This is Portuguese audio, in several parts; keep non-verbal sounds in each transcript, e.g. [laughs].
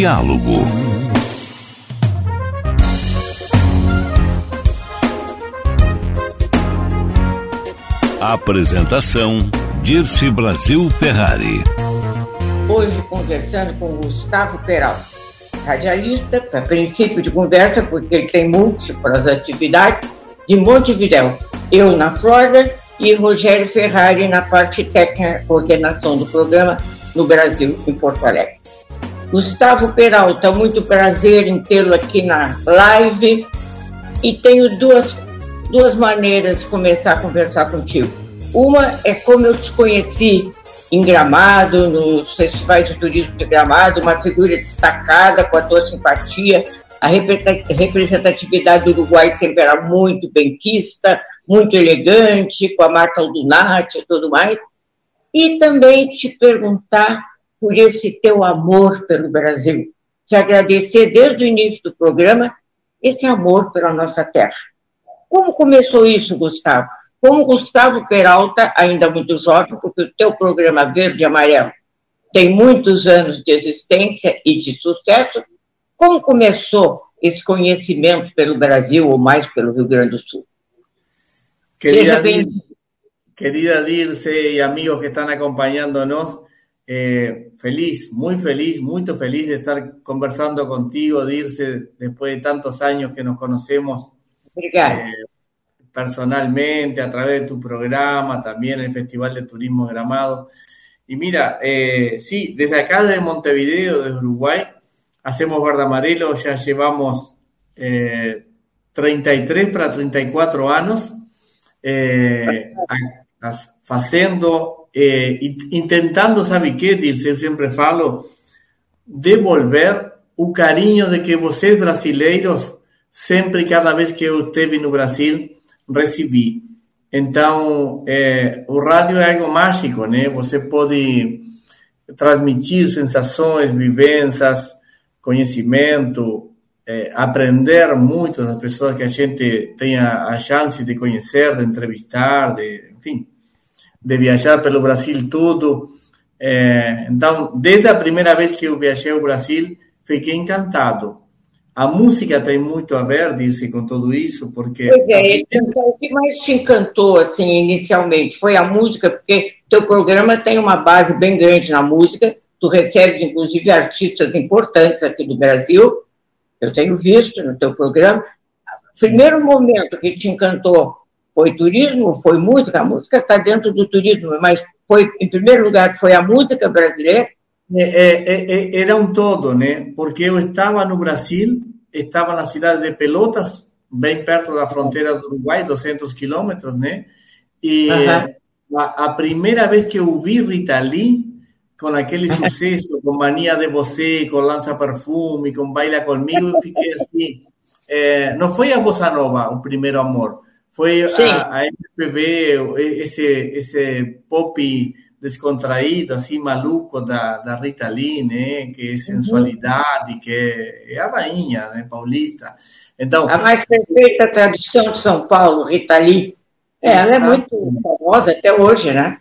Diálogo. Apresentação Dirce Brasil Ferrari. Hoje conversando com Gustavo Peral, radialista, a princípio de conversa, porque ele tem múltiplas atividades, de Montevidéu. Eu na Flórida e Rogério Ferrari na parte técnica, coordenação do programa no Brasil, em Porto Alegre. Gustavo Peralta, muito prazer em tê-lo aqui na live. E tenho duas, duas maneiras de começar a conversar contigo. Uma é como eu te conheci em Gramado, nos festivais de turismo de Gramado, uma figura destacada com a tua simpatia, a representatividade do Uruguai sempre era muito benquista, muito elegante, com a marca Aldunati e tudo mais. E também te perguntar por esse teu amor pelo Brasil. Te agradecer desde o início do programa esse amor pela nossa terra. Como começou isso, Gustavo? Como Gustavo Peralta, ainda muito jovem, porque o teu programa Verde e Amarelo tem muitos anos de existência e de sucesso, como começou esse conhecimento pelo Brasil, ou mais pelo Rio Grande do Sul? Querida Seja bem-vindo. Querida Dirce e amigos que estão acompanhando-nos, Eh, feliz, muy feliz, muy feliz de estar conversando contigo, Dirce, después de tantos años que nos conocemos eh, personalmente, a través de tu programa, también el Festival de Turismo Gramado. Y mira, eh, sí, desde acá de Montevideo, desde Uruguay, hacemos Verde Amarelo, ya llevamos 33 para 34 años haciendo eh, intentando, sabe que, Dirce, eu sempre falo, devolver o carinho de que vocês brasileiros, sempre, cada vez que eu esteve no Brasil, recebi. Então, é, o rádio é algo mágico, né? Você pode transmitir sensações, vivências, conhecimento, é, aprender muito das pessoas que a gente tem a, a chance de conhecer, de entrevistar, de, enfim de viajar pelo Brasil todo. É, então, desde a primeira vez que eu viajei ao Brasil, fiquei encantado. A música tem muito a ver, disse, com tudo isso, porque... Pois é, então, o que mais te encantou, assim, inicialmente? Foi a música, porque teu programa tem uma base bem grande na música, tu recebes, inclusive, artistas importantes aqui do Brasil, eu tenho visto no teu programa. Primeiro momento que te encantou foi turismo, foi música, a música está dentro do turismo, mas foi, em primeiro lugar, foi a música brasileira? É, é, é, era um todo, né? Porque eu estava no Brasil, estava na cidade de Pelotas, bem perto da fronteira do Uruguai, 200 quilômetros, né? E uhum. a, a, primeira vez que eu vi Rita Lee, com aquele sucesso, com Mania de Você, com Lança Perfume, com Baila Comigo, eu fiquei assim... É, não foi a Bossa Nova o primeiro amor, foi a, a MPB, esse, esse pop descontraído, assim, maluco da, da Rita Lee, né? Que é sensualidade, que é, é a rainha né? paulista. Então, a mais perfeita tradução de São Paulo, Rita Lee. É, ela é muito famosa até hoje, né?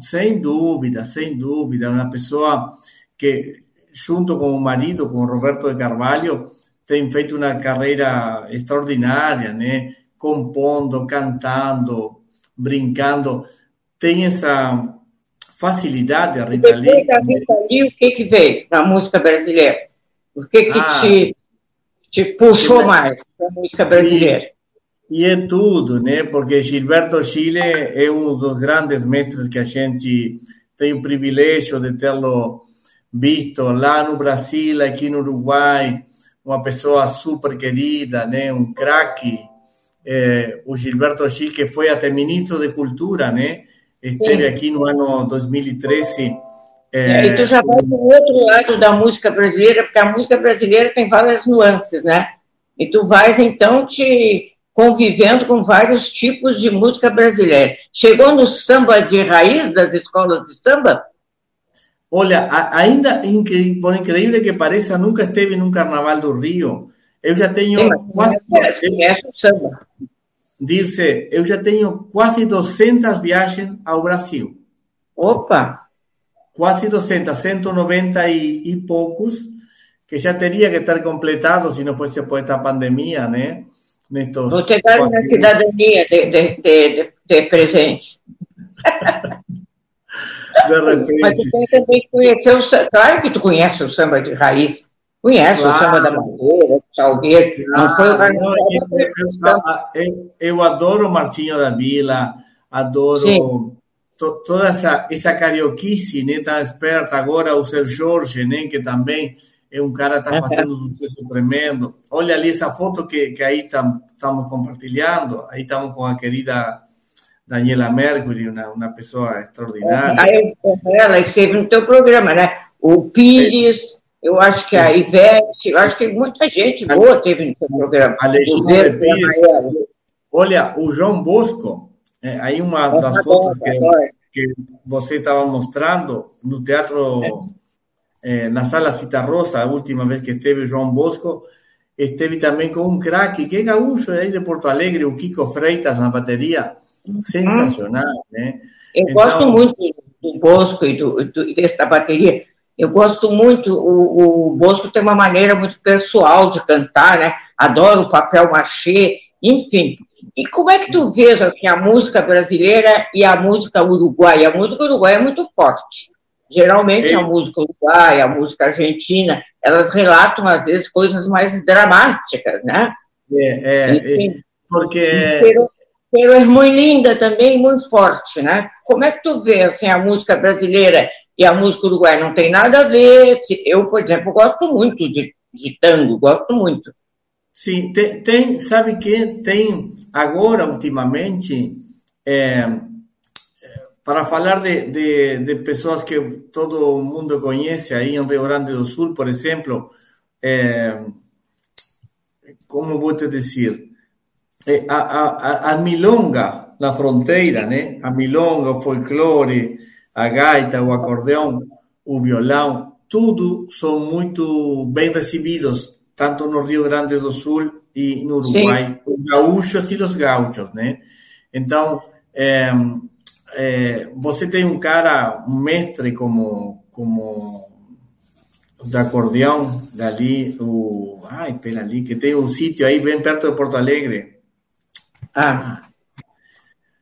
Sem dúvida, sem dúvida. Uma pessoa que, junto com o marido, com o Roberto de Carvalho, tem feito uma carreira extraordinária, né? Compondo, cantando, brincando, tem essa facilidade, a Rita Lee. Da Rita Lee, o que, que veio na música brasileira? O que, que ah, te, te puxou mais da música brasileira? E, e é tudo, né? Porque Gilberto Chile é um dos grandes mestres que a gente tem o privilégio de tê-lo visto lá no Brasil, aqui no Uruguai, uma pessoa super querida, né? Um craque eh, o Gilberto Gil, que foi até ministro de Cultura, né? Esteve aqui no ano 2013 É, e tu já vai para o outro lado da música brasileira, porque a música brasileira tem várias nuances, né? E tu vais, então, te convivendo com vários tipos de música brasileira. Chegou no samba de raiz das escolas de samba? Olha, ainda, por incrível que pareça, nunca esteve num carnaval do Rio. Eu já tenho Sim, quase... Conhece o samba. Dice, eu já tenho quase 200 viagens ao Brasil. Opa! Quase 200, 190 e, e poucos, que já teria que estar completado se não fosse por esta pandemia, né? Nestos Você dar uma cidadania de, de, de, de presente. [laughs] de repente. Mas você também conheceu, claro que tu conhece o samba de raiz. Conhece claro. o samba da Madeira, o Salgueiro, não foi o carnaval eu, eu, adoro Martinho da Vila, adoro to, toda essa, essa carioquice, né, tão esperta. Agora o Ser Jorge, né, que também é um cara que está fazendo um sucesso tremendo. Olha ali essa foto que, que aí estamos compartilhando, aí estamos com a querida Daniela Mercury, uma, uma pessoa extraordinária. Aí, ela esteve no teu programa, né? O Pires... É eu acho que a Ivete, eu acho que muita gente boa teve no seu programa. Alexandre Olha, o João Bosco, é, aí uma das fotos que, que você estava mostrando no teatro, é, na sala Cita Rosa, a última vez que esteve o João Bosco, esteve também com um craque, que é gaúcho aí de Porto Alegre, o Kiko Freitas na bateria. Sensacional, né? Eu então, gosto muito do Bosco e do, do, dessa bateria eu gosto muito, o, o Bosco tem uma maneira muito pessoal de cantar, né? Adoro o papel machê, enfim. E como é que tu vês assim, a música brasileira e a música uruguaia? A música uruguaia é muito forte. Geralmente é. a música uruguaia, a música argentina, elas relatam às vezes coisas mais dramáticas, né? É, é, Enfim, é porque pero, pero é muito linda também, muito forte, né? Como é que tu vê assim a música brasileira e a música uruguaia não tem nada a ver. Eu, por exemplo, gosto muito de, de tango, gosto muito. Sim, tem, tem, sabe que tem agora, ultimamente, é, para falar de, de, de, pessoas que todo mundo conhece aí em Rio Grande do Sul, por exemplo, é, como vou te dizer, é, a, a, a milonga na fronteira, né? A milonga, o folclore, a gaita, o acordeão, o violão, tudo são muito bem recebidos, tanto no Rio Grande do Sul e no Uruguai, Sim. os gaúchos e os gaúchos, né? Então, é, é, você tem um cara, um mestre como, como da acordeão, dali, o... Ai, pera ali, que tem um sítio aí bem perto de Porto Alegre. Ah,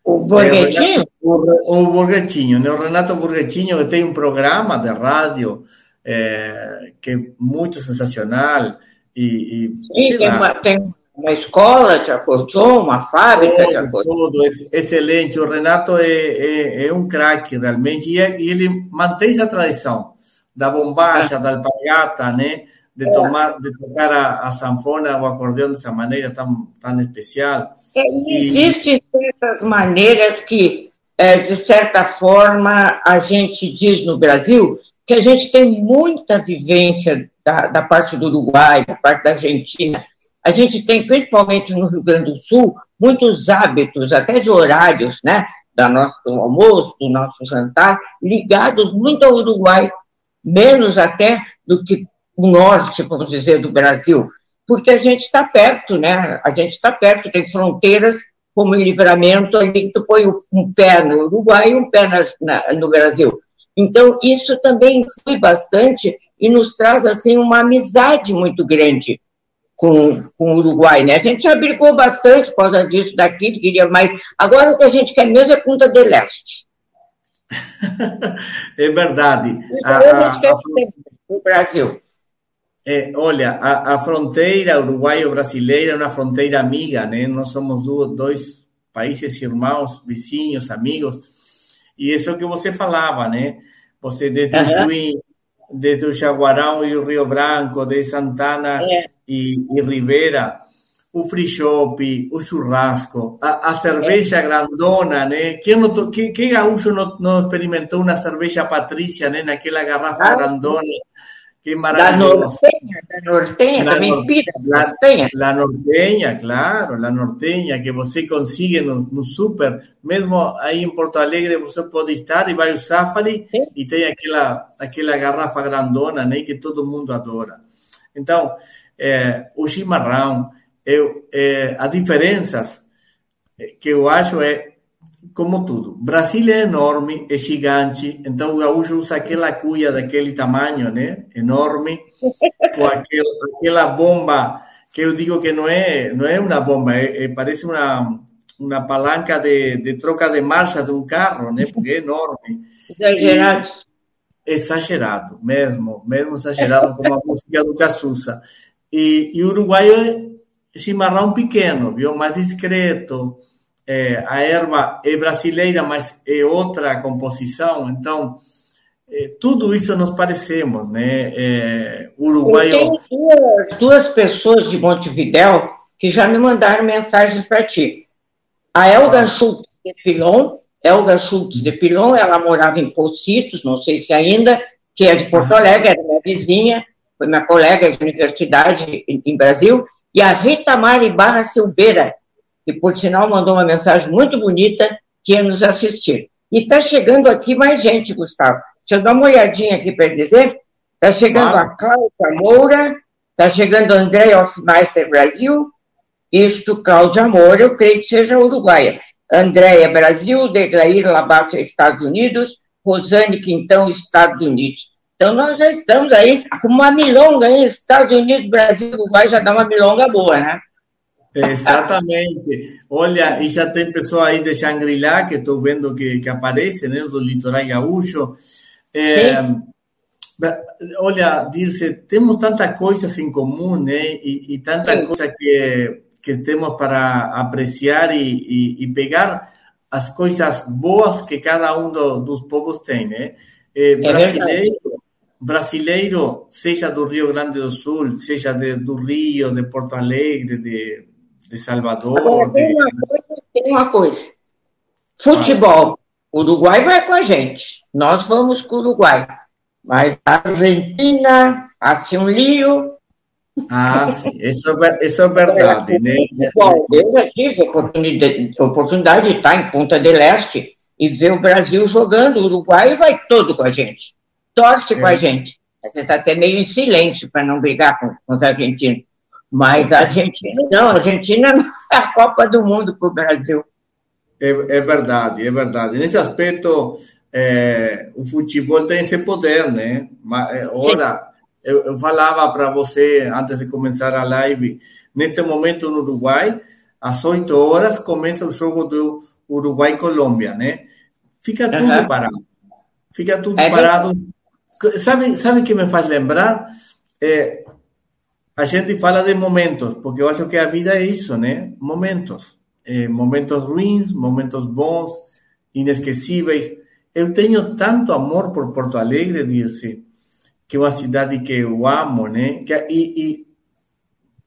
o Borghettino? O, o Borghettino, né? o Renato Borghettino, que tem um programa de rádio é, que é muito sensacional. E, e Sim, tem uma, tem uma, escola de acordeon, uma fábrica de acordeon. Tudo, excelente. O Renato é, é, é um craque, realmente, e, e, ele mantém essa tradição da bombacha, da alpargata, né? de é. tomar, de tocar a, a sanfona, o acordeão dessa maneira tão, tão especial. É, existem certas maneiras que, é, de certa forma, a gente diz no Brasil que a gente tem muita vivência da, da parte do Uruguai, da parte da Argentina. A gente tem, principalmente no Rio Grande do Sul, muitos hábitos, até de horários, né? Do nosso almoço, do nosso jantar, ligados muito ao Uruguai, menos até do que o norte, vamos dizer, do Brasil porque a gente está perto, né? A gente está perto, tem fronteiras como em livramento, ali tu põe um pé no Uruguai e um pé na, na, no Brasil. Então, isso também influi bastante e nos traz, assim, uma amizade muito grande com, com o Uruguai, né? A gente já brigou bastante por causa disso, daquilo, queria mais. Agora, o que a gente quer mesmo é Punta del Leste. [laughs] é verdade. Então, a, a gente quer a... no Brasil. É, olha, a, a fronteira uruguaio-brasileira é uma fronteira amiga, né? Nós somos dois, países irmãos, vizinhos, amigos. E isso é que você falava, né? Você desde uhum. o Chuí, desde o Jaguarão e o Rio Branco, de Santana é. e, e Rivera, o free shop, o churrasco, a, a cerveja é. grandona, né? Quem, não, que, que gaúcho não, não experimentou uma cerveja Patrícia, né? Naquela garrafa ah. grandona que maravilloso. La norteña, la norteña, la también pida, la norteña. La norteña, claro, la norteña, que você consigue no, no super, mesmo aí em Porto Alegre você pode estar e vai ao Safari Sim. e tem aquela, aquela garrafa grandona, né, que todo mundo adora. Então, é, o chimarrão, eu, é, as diferenças que eu acho é como tudo. Brasil é enorme, é gigante, então o gaúcho usa aquela cuia daquele tamanho, né? Enorme, [laughs] com aquel, aquela bomba que eu digo que não é não é uma bomba, é, é, parece uma uma palanca de, de troca de marcha de um carro, né? Porque é enorme. Exagerado. exagerado, mesmo, mesmo exagerado, como a música do Cazuza. E, e o uruguaio é chimarrão pequeno, viu? Mais discreto é, a erva é brasileira, mas é outra composição, então é, tudo isso nos parecemos, né? É, uruguaio. Eu duas, duas pessoas de Montevidéu que já me mandaram mensagens para ti. A Elga ah. Schultz de Pilon, Elga Schultz de Pilon, ela morava em Pocitos, não sei se ainda, que é de Porto Alegre, era minha vizinha, foi minha colega de universidade em, em Brasil, e a Rita Mari Barra Silveira, que por sinal mandou uma mensagem muito bonita, que ia nos assistir. E está chegando aqui mais gente, Gustavo. Deixa eu dar uma olhadinha aqui para dizer. Está chegando ah. a Cláudia Moura, está chegando a André Hofmeister Brasil, isto Cláudia Moura, eu creio que seja uruguaia. Andréia Brasil, Deglair Labate, Estados Unidos, Rosane Quintão, Estados Unidos. Então, nós já estamos aí com uma milonga, hein? Estados Unidos, Brasil, Uruguai já dá uma milonga boa, né? Exatamente. Olha, e já tem pessoa aí de Shangri-La que estou vendo que, que aparece, né, do litoral gaúcho. É, olha, Dirce, temos tantas coisas em comum, né, e, e tanta coisa que, que temos para apreciar e, e, e, pegar as coisas boas que cada um do, dos povos tem, né? É, brasileiro, brasileiro, seja do Rio Grande do Sul, seja de, do Rio, de Porto Alegre, de de Salvador. Agora, tem, uma coisa, tem uma coisa. Futebol. O Uruguai vai com a gente. Nós vamos com o Uruguai. Mas a Argentina, assim um lío. Ah, sim. Isso, é, isso é verdade, né? Bom, eu já tive oportunidade, oportunidade de estar em Ponta del Este e ver o Brasil jogando. O Uruguai vai todo com a gente. Torce é. com a é. gente. Às vezes até meio em silêncio para não brigar com, com os argentinos. Mas a Argentina não, a Argentina é a Copa do Mundo para o Brasil. É, é, verdade, é verdade. Nesse aspecto, é, o futebol tem esse poder, né? Mas, ora, eu, eu falava para você, antes de começar a live, neste momento no Uruguai, às 8 horas, começa o jogo do Uruguai-Colômbia, né? Fica tudo uhum. parado. Fica tudo é parado. Sabe, sabe que me faz lembrar? É, a gente fala de momentos, porque eu acho que a vida é isso, né? Momentos. É, momentos ruins, momentos bons, inesquecíveis. Eu tenho tanto amor por Porto Alegre, disse, que é uma cidade que eu amo, né? Que, e, e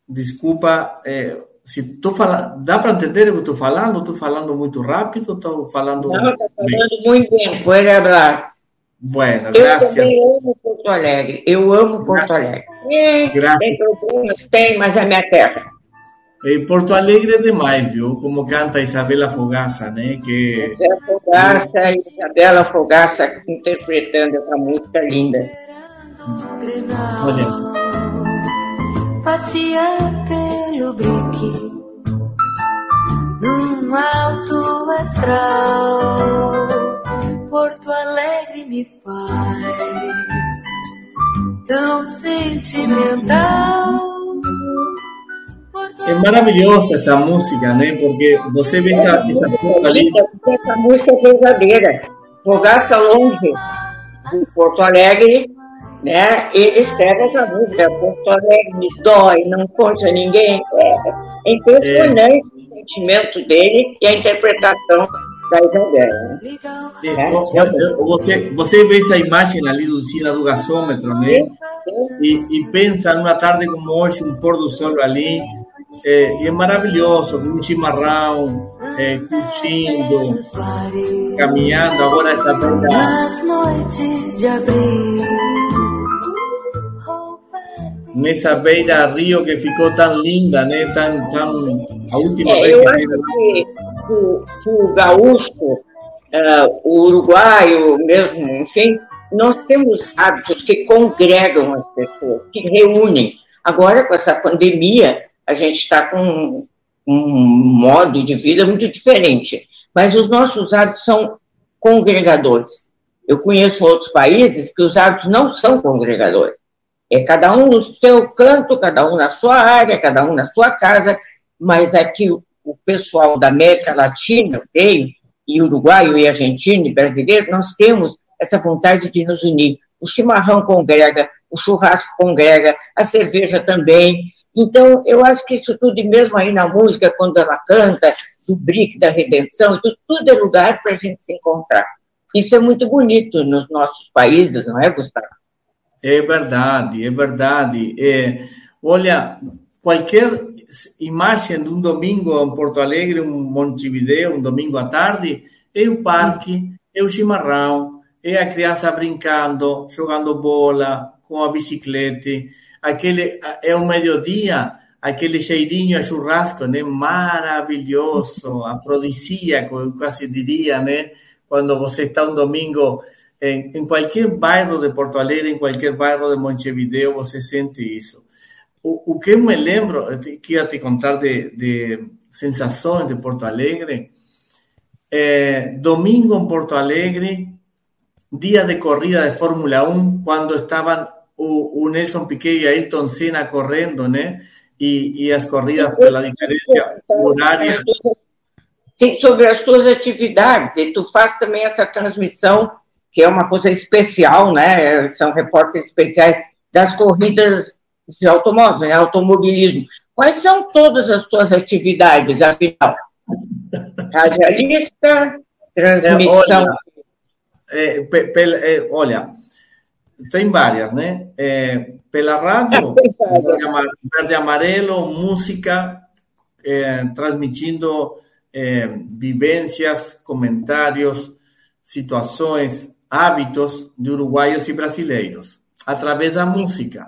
desculpa, é, se estou falando, dá para entender o que estou falando? Estou falando muito rápido? Estou falando. Não, estou falando muito bem, pode falar. Bueno, eu gracias. também amo Porto Alegre. Eu amo Porto Alegre. Gracias. Tem problemas? Tem, mas é minha terra. Em Porto Alegre é demais, viu? Como canta Isabela Fogaça, né? Que... Isabela Fogaça e Isabela Fogaça interpretando essa música linda. Olha só. Passear pelo brique num alto astral Porto Alegre me faz tão sentimental. É maravilhosa essa música, né? Porque você vê essa, essa música ali. Essa música é verdadeira. Fogaça longe de Porto Alegre, né? Ele escreve essa música. Porto Alegre me dói, não conta ninguém. É, impressionante é. o sentimento dele e a interpretação da. Né? É, você, você vê essa imagem ali do cima do gasômetro, né? E, e pensa numa tarde como hoje, um pôr do sol ali, É, e é maravilhoso, com um chimarrão, é, curtindo, caminhando. Agora essa beira. Nas noites de abril. Nessa beira rio que ficou tão linda, né? Tão, tão, a última É, vez eu que acho que o, o gaúcho, eh, o uruguaio mesmo, enfim, nós temos hábitos que congregam as pessoas, que reúnem. Agora, com essa pandemia, a gente está com um modo de vida muito diferente, mas os nossos hábitos são congregadores. Eu conheço outros países que os hábitos não são congregadores. É cada um no seu canto, cada um na sua área, cada um na sua casa, mas aqui o, pessoal da América Latina, creio, e uruguaio e argentino e brasileiro, nós temos essa vontade de nos unir. O chimarrão congrega, o churrasco congrega, a cerveja também. Então, eu acho que isso tudo, e mesmo aí na música, quando ela canta, do brick da redenção, tudo, tudo é lugar para a gente se encontrar. Isso é muito bonito nos nossos países, não é, Gustavo? É verdade, é verdade. É, olha, qualquer imagem de um domingo em Porto Alegre, um Montevideo, um domingo à tarde, é o parque, é o chimarrão, é a criança brincando, jogando bola com a bicicleta, aquele é o meio-dia, aquele cheirinho a churrasco, né? Maravilhoso, afrodisíaco, eu quase diria, né? Quando você está um domingo em, em qualquer bairro de Porto Alegre, em qualquer bairro de Montevideo, você sente isso. O, o que eu me lembro, eu te- que ia te contar de, de sensações de Porto Alegre, é, domingo em Porto Alegre, dia de corrida de Fórmula 1, quando estavam o, o Nelson Piquet e Ayrton Senna correndo, né? E, e as corridas pela diferença horária. Sim, sobre as tuas atividades, e tu faz também essa transmissão, que é uma coisa especial, né? São repórteres especiais das corridas de automóveis, né? automobilismo. Quais são todas as tuas atividades, afinal? Radialista, transmissão. Olha, é, pe- pel- é, olha, tem várias, né? É, pela rádio, [laughs] verde, Ama- verde amarelo, música, é, transmitindo é, vivências, comentários, situações, hábitos de uruguaios e brasileiros, através da música,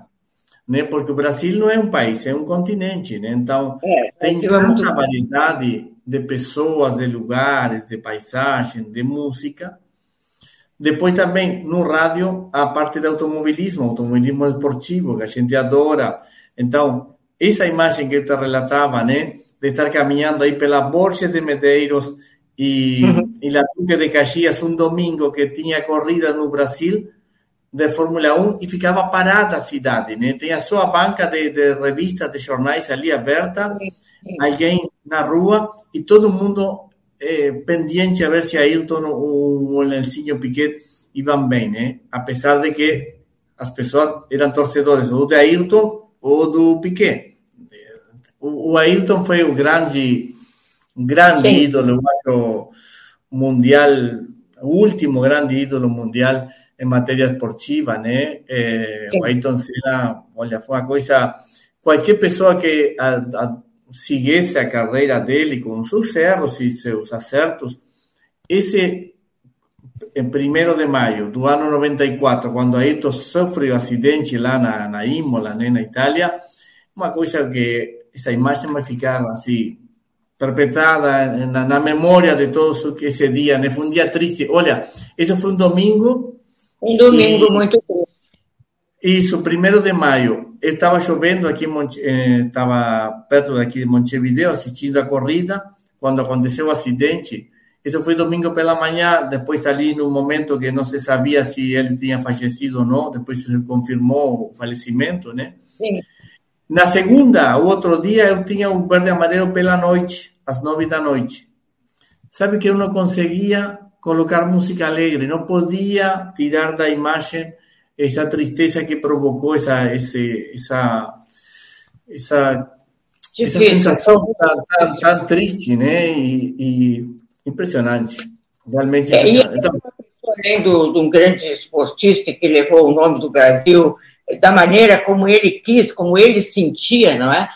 né? Porque o Brasil não é um país, é um continente, né? Então, É, tem aquilo é tanta variedade de pessoas, de lugares, de paisagem, de música. Depois também no rádio a parte de automobilismo, automobilismo esportivo que a gente adora. Então essa imagem que eu te relatava, né, de estar caminhando aí pela Borges de Medeiros e, e La Duque de Caxias um domingo que tinha corrida no Brasil de Fórmula 1 e ficava parada a cidade, né? Tinha só a banca de, de revistas, de jornais ali aberta, alguém na rua e todo mundo eh, pendiente a ver se Ayrton ou o Lencinho Piquet iam bem, né? Apesar de que as pessoas eram torcedores ou de Ayrton ou do Piquet. O, o Ayrton foi o grande, grande Sim. ídolo, eu acho, mundial, o último grande ídolo mundial em matéria esportiva, né? Eh, Sim. o Ayrton Senna, olha, foi uma coisa... Qualquer pessoa que a, a, seguisse a carreira dele com seus erros e seus acertos, esse em 1 de maio do ano 94, quando Ayrton sofre o acidente lá na, na Imola, né, na Itália, uma coisa que essa imagem vai ficar assim perpetrada na, na memória de todos que esse dia, né? Foi um dia triste. Olha, isso foi um domingo Um domingo E- muito triste. isso, primeiro de maio. Estava chovendo aqui, eh, estava perto daqui de Montevideo, assistindo a corrida, quando aconteceu o acidente. Isso foi domingo pela manhã, depois ali no momento que não se sabia se ele tinha falecido ou não, depois se confirmou o falecimento, né? Sim. Na segunda, o outro dia, eu tinha o verde amarelo pela noite, às nove da noite. Sabe que eu não conseguia colocar música alegre, não podia tirar da imagem essa tristeza que provocou essa esse, essa essa sensação tão, tão, tão triste, né? E, e impressionante, realmente É, e- impressionante. Então, além do, de um grande esportista que levou o nome do Brasil, da maneira como ele quis, como ele sentia, não é?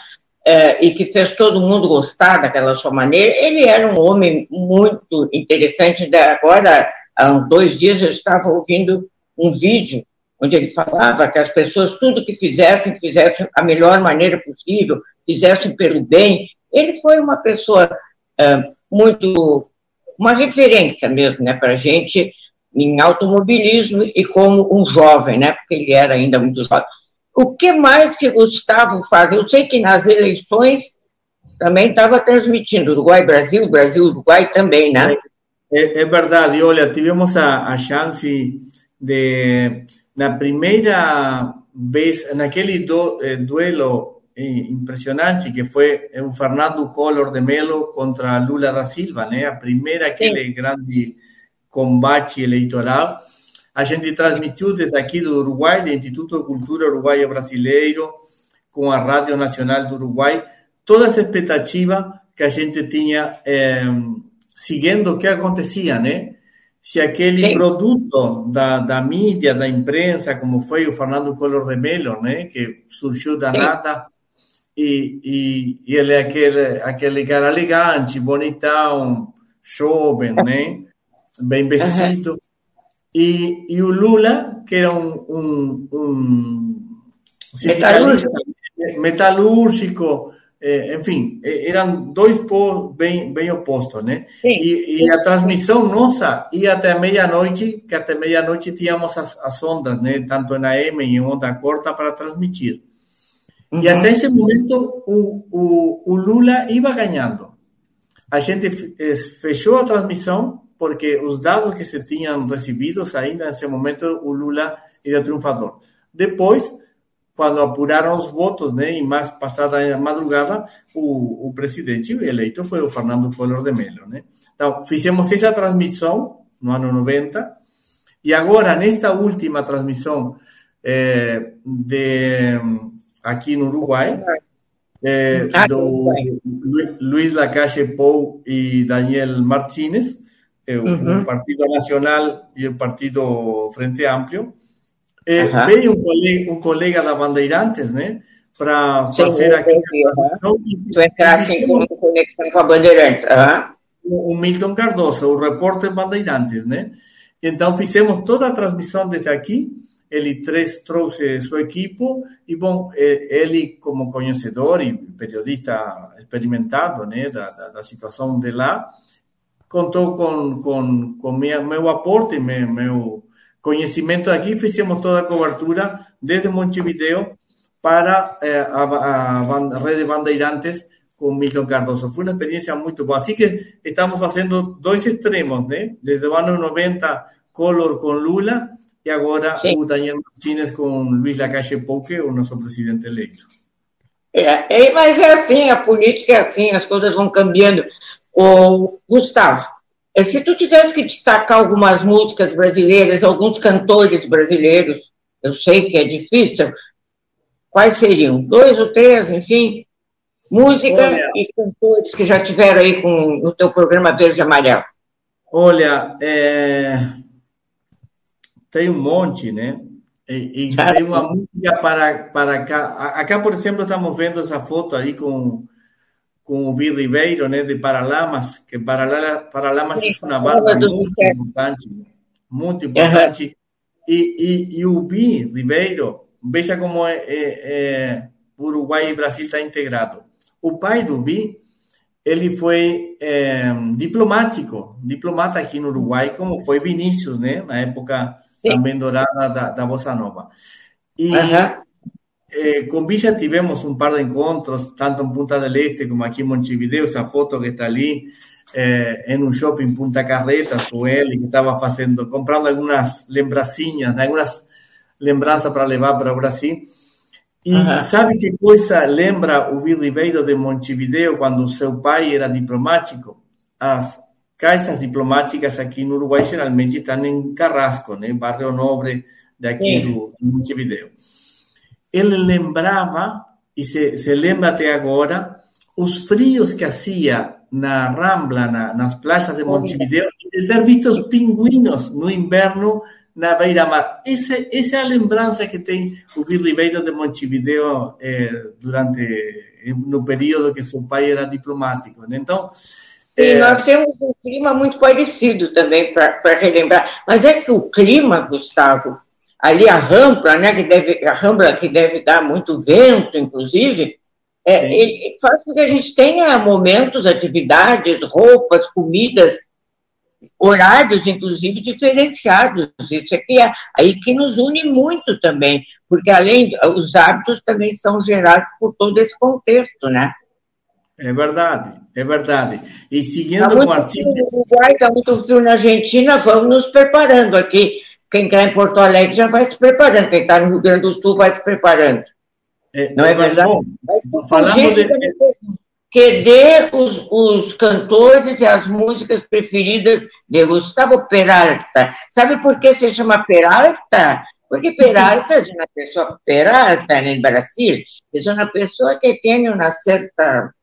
É, e que fez todo mundo gostar daquela sua maneira. Ele era um homem muito interessante. Agora, há dois dias, eu estava ouvindo um vídeo onde ele falava que as pessoas, tudo que fizessem, fizessem a melhor maneira possível, fizessem pelo bem. Ele foi uma pessoa muito, uma referência mesmo, né, para a gente em automobilismo e como um jovem, né, porque ele era ainda muito jovem. O que mais que Gustavo faz? Eu sei que nas eleições também estava transmitindo Uruguai-Brasil, Brasil-Uruguai também, né? É, é, verdade. Olha, tivemos a, a chance de, na primeira vez, naquele do, eh, duelo eh, impressionante que foi o Fernando Collor de Melo contra Lula da Silva, né? A primeira aquele Sim. grande combate eleitoral. A gente transmitiu desde aqui do Uruguai, do Instituto de Cultura Uruguaio Brasileiro, com a Rádio Nacional do Uruguai, toda essa expectativa que a gente tinha eh, seguindo o que acontecia, né? Se aquele Sim. produto da, da mídia, da imprensa, como foi o Fernando Collor de Mello, né? Que surgiu da Sim. nada, e, e, e, ele é aquele, aquele cara elegante, bonitão, jovem, né? Bem vestido. Uhum. E, e o Lula, que era um, um, um metalúrgico, metalúrgico eh, enfim, eram dois polos bem, bem opostos, né? E, e, a transmissão nossa ia até meia-noite, que até meia-noite tínhamos as, as ondas, né? Tanto na AM e em onda corta para transmitir. Uhum. E até esse momento o, o, o Lula ia ganhando. A gente fechou a transmissão porque os dados que se tinham recebidos ainda nesse momento o Lula era triunfador. Depois, quando apuraram os votos, né, e mais passada a madrugada, o, o presidente eleito foi o Fernando Collor de Mello, né? Então, fizemos essa transmissão no ano 90 e agora nesta última transmissão eh, de aqui no Uruguai, eh, do Luiz Lacache Pou e Daniel Martínez, eh, uhum. o Partido Nacional e o Partido Frente Amplio, eh, veio um colega, um colega da Bandeirantes, né? Para fazer aqui. Tu entraste em conexão com a Bandeirantes. Uhum. O Milton Cardoso, o repórter Bandeirantes, né? Então fizemos toda a transmissão desde aqui. Ele três, trouxe sua equipe e, bom, ele, como conhecedor e periodista experimentado né, da, da, da situação de lá, contou com, com, com minha, meu aporte, meu, meu conhecimento aqui, fizemos toda a cobertura desde Montevideo para eh, a, a, a, rede Bandeirantes com Milton Cardoso. Foi uma experiência muito boa. Assim que estamos fazendo dois extremos, né? Desde o ano 90, Collor com Lula, agora Sim. o Daniel Martínez com Luiz Lacache Pou, que é o nosso presidente eleito. É, é, mas é assim, a política é assim, as coisas vão cambiando. O Gustavo, eh, se tu tivesse que destacar algumas músicas brasileiras, alguns cantores brasileiros, eu sei que é difícil, quais seriam? Dois ou três, enfim? Música olha, e cantores que já tiveram aí com, no teu programa Verde e Amarelo. Olha, é... tem um monte, né? E, e [laughs] tem uma música para, para cá. Acá, por exemplo, estamos vendo essa foto aí com com o Vi Ribeiro, né, de Paralamas, que Paralamas, Paralamas é uma banda muito importante, muito importante. Uhum. E, e, e, o Vi Ribeiro, veja como é, é, é, Uruguai e Brasil está integrado. O pai do Vi, ele foi é, diplomático, diplomata aqui no Uruguai, como foi Vinícius, né, na época Sim. também dourada da, da Bossa Nova. E uhum. Eh, con Villa tivemos un par de encontros, tanto en Punta del Este como aquí en Montevideo, esa foto que está allí, eh, en un shopping Punta Carretas con él, y que estaba haciendo, comprando algunas lembracinhas, algunas lembranzas para llevar para Brasil. E sabe que coisa lembra o Vil Ribeiro de Montevideo quando seu pai era diplomático? As caixas diplomáticas aqui no Uruguai geralmente estão em Carrasco, né? Barrio Nobre daqui do, de Montevideo ele lembrava, e se, se lembra até agora, os frios que hacía na Rambla, na, nas playas de Montevideo, de ter visto os pinguinos no inverno na beira-mar. Essa, essa é a lembrança que tem o Vir Ribeiro de Montevideo eh, durante no período que seu pai era diplomático. Né? Então, e nós temos um clima muito parecido também para relembrar. Mas é que o clima, Gustavo, ali a rampa, né, que deve, a rampa que deve dar muito vento, inclusive, é, faz com que a gente tenha momentos, atividades, roupas, comidas, horários, inclusive, diferenciados. Isso aqui é aí que nos une muito também, porque além, os hábitos também são gerados por todo esse contexto, né? É verdade, é verdade. E seguindo tá o artigo. Está muito frio na Argentina, vamos nos preparando aqui. Quem está em Porto Alegre já vai se preparando, quem está no Rio Grande do Sul vai se preparando. É, Não é verdade? Bom, falamos de... Que dê os, os cantores e as músicas preferidas de Gustavo Peralta. Sabe por que se chama Peralta? Porque Peralta é uma pessoa, Peralta no Brasil, é uma pessoa que tem uma certa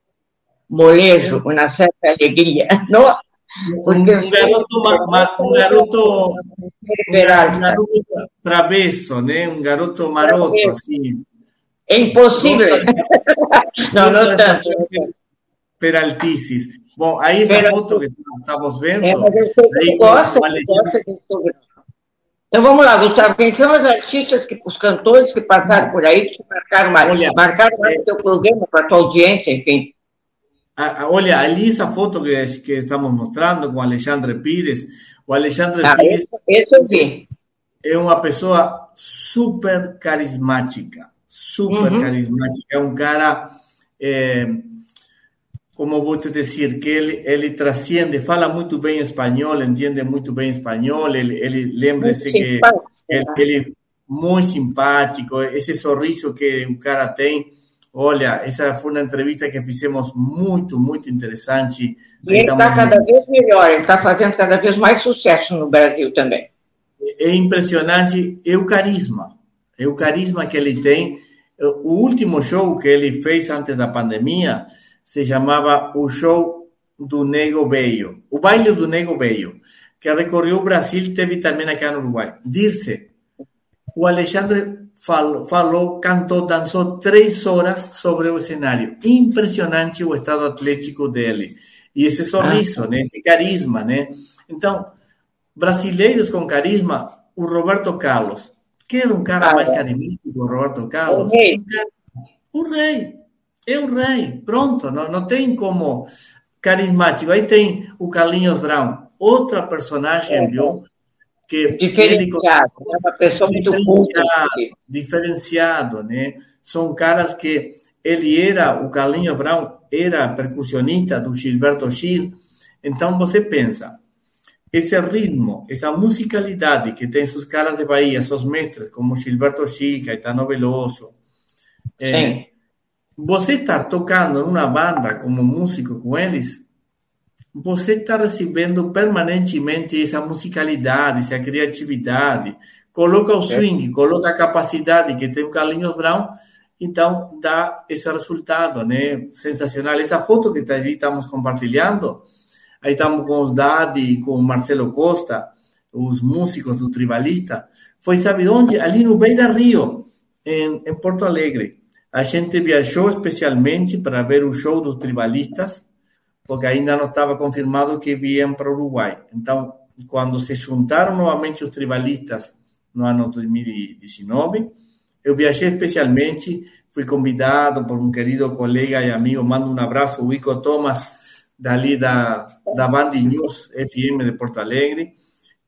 molejo, uma certa alegria, [laughs] não? Porque um, garoto, ma, um garoto, um garoto travesso, né? Um garoto maroto, assim. É impossível. não, [laughs] não tanto. Peraltices. Bom, aí essa Pero, foto que estamos vendo. É, mas eu gosto, Então vamos lá, Gustavo, quem são os artistas, que, os cantores que passaram por aí, que marcaram Olha, marcaram é, o teu programa para a tua audiência, enfim? Olha, ali essa foto que, que estamos mostrando com Alexandre Pires, o Alexandre ah, Pires eu vi. é uma pessoa super carismática, super uhum. carismática, é um cara, é, como vou te dizer, que ele, ele transcende, fala muito bem espanhol, entende muito bem espanhol, ele, ele lembre-se que ele, ele muito simpático, esse sorriso que o cara tem, Olha, essa foi uma entrevista que fizemos muito, muito interessante. E ele está cada vez melhor, ele está fazendo cada vez mais sucesso no Brasil também. É impressionante, é o carisma, é o carisma que ele tem. O último show que ele fez antes da pandemia se chamava o show do Nego Veio, o baile do Nego Veio, que recorreu o Brasil, teve também aqui no Uruguai. Dirce, o Alexandre falou, falou, cantou, dançou três horas sobre o cenário. Impressionante o estado atlético dele. E esse sorriso, ah. né? esse carisma, né? Então, brasileiros com carisma, o Roberto Carlos. Quer um cara ah, mais carismático que o Roberto Carlos? O rei. O rei. É o rei. Pronto, não, não tem como carismático. Aí tem o Carlinhos Brown, outra personagem, é. viu? Que diferenciado, é uma pessoa muito culta. Diferenciado, né? São caras que ele era, o Carlinhos Brown era percussionista do Gilberto Gil. Então você pensa, esse ritmo, essa musicalidade que tem seus caras de Bahia, seus mestres, como Gilberto Gil, Caetano Veloso. É, você estar tocando numa banda como músico com eles, você está recebendo permanentemente essa musicalidade, essa criatividade, coloca o swing, coloca a capacidade que tem o Carlinhos Brown, então dá esse resultado, né? Sensacional. Essa foto que tá aí estamos compartilhando, aí estamos com os Dadi, com o Marcelo Costa, os músicos do Tribalista, foi sabe onde? Ali no Beira Rio, em, em Porto Alegre. A gente viajou especialmente para ver o show dos Tribalistas, porque ainda não estava confirmado que vinham para o Uruguai. Então, quando se juntaram novamente os tribalistas no ano 2019, eu viajei especialmente, fui convidado por um querido colega e amigo, mando um abraço, o Ico Thomas, dali da, da Band News FM de Porto Alegre,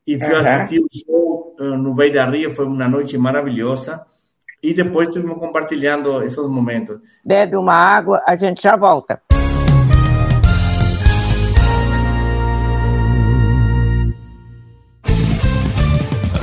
e fui uhum. assistir o show uh, no Beira Rio, foi uma noite maravilhosa, e depois estivemos compartilhando esses momentos. Bebe uma água, a gente já volta.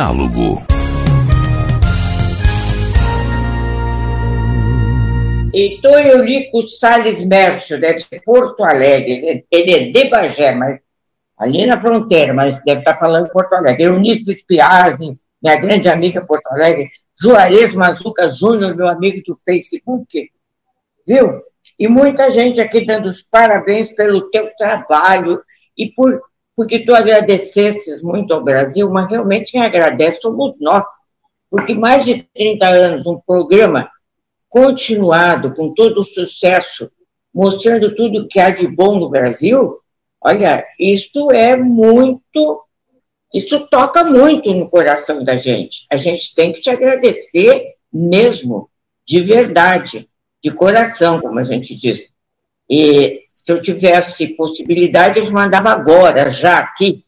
Diálogo. Heitor Eurico Salles Mércio, deve ser Porto Alegre, ele é de Bagé, mas ali na fronteira, mas deve estar falando Porto Alegre. Eunice Spiazzi, minha grande amiga Porto Alegre, Juarez Mazuca Júnior, meu amigo do Facebook, viu? E muita gente aqui dando os parabéns pelo teu trabalho e por porque tu agradecesses muito ao Brasil, mas realmente agradece somos nós, porque mais de 30 anos, um programa continuado, com todo o sucesso, mostrando tudo que há de bom no Brasil, olha, isso é muito, isso toca muito no coração da gente. A gente tem que te agradecer mesmo, de verdade, de coração, como a gente diz. E se eu tivesse possibilidade, eu mandava agora, já aqui,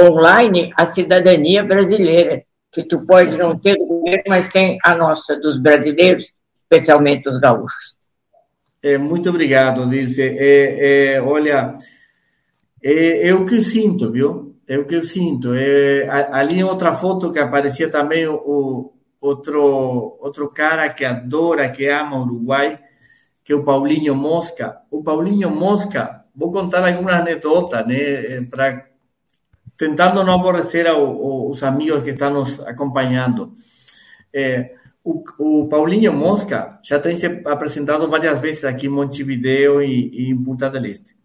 online, a cidadania brasileira, que tu pode não ter do governo, mas tem a nossa, dos brasileiros, especialmente os gaúchos. É, muito obrigado, Dirce. É, é, olha, é, é, o que eu sinto, viu? É o que eu sinto. É, ali em outra foto que aparecia também o, outro, outro cara que adora, que ama o Uruguai, que o Paulinho Mosca. O Paulinho Mosca, vou contar algumas anedotas, né, eh, tentando não aborrecer ao, os amigos que estão nos acompanhando. É, o, o, Paulinho Mosca já tem se apresentado várias vezes aqui em Montevideo e, e em Punta del Este.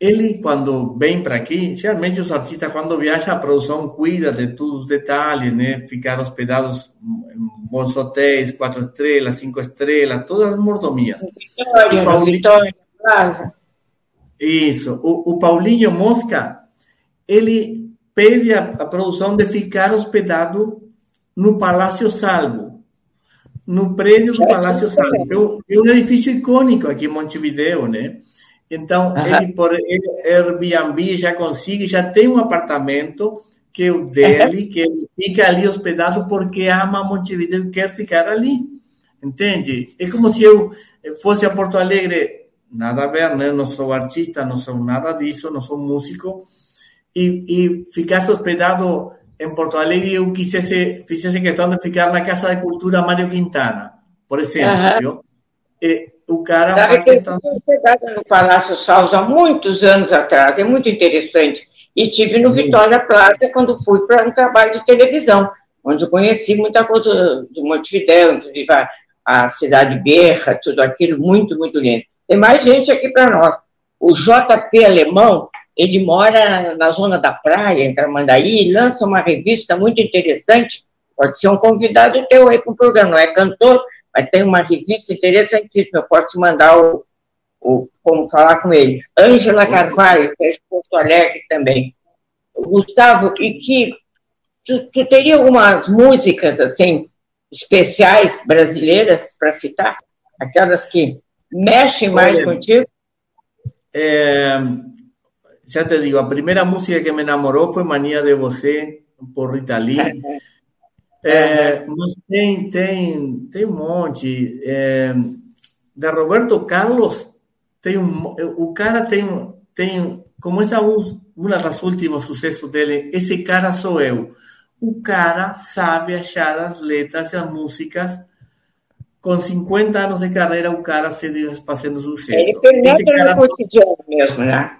Ele, quando vem para aqui, geralmente os artistas, quando viajam, a produção cuida de todos os detalhes, né? Ficar hospedados em bons hotéis, quatro estrelas, cinco estrelas, todas as mordomias. Vitória, Paulinho... Vitória, Plaza. Isso. O, o, Paulinho Mosca, ele pede a, a produção de ficar hospedado no Palácio Salvo, no prédio do Palácio Salvo. É um edifício icônico aqui em Montevideo, né? Então, uhum. ele por Airbnb já consegue, já tem um apartamento que é o dele, que ele fica ali hospedado porque ama Montevideo e quer ficar ali. Entende? É como se eu fosse a Porto Alegre nada a ver, né? Não sou artista, não sou nada disso, não sou músico. E, e ficasse hospedado em Porto Alegre, eu quisesse, fizesse questão de ficar na Casa de Cultura Mário Quintana, por exemplo. Uhum. E o cara Sabe que questão... eu hospedada no Palácio Salles há muitos anos atrás, é muito interessante. E tive no Vitória Plaza quando fui para um trabalho de televisão, onde eu conheci muita coisa do Montevidéu, a, a cidade Berra, tudo aquilo, muito, muito lindo. Tem mais gente aqui para nós. O JP Alemão, ele mora na zona da praia, em Tramandaí, e lança uma revista muito interessante. Pode ser um convidado teu aí para o programa, não é cantor, mas tem uma revista interessantíssima. Eu posso te mandar o, o, como falar com ele. Ângela Carvalho, que é de Porto Alegre também. Gustavo, e que tu, tu teria algumas músicas assim especiais brasileiras para citar? Aquelas que mexem mais Olha, contigo? É, já te digo, a primeira música que me enamorou foi Mania de Você, por Rita Lee. É, mas tem, tem, tem um monte. É, da Roberto Carlos, tem um, o cara tem, tem como essa uma das últimos sucessos dele, esse cara sou eu. O cara sabe achar as letras e as músicas. Com 50 anos de carreira, o cara se fazendo sucesso. Ele penetra no cotidiano mesmo, né?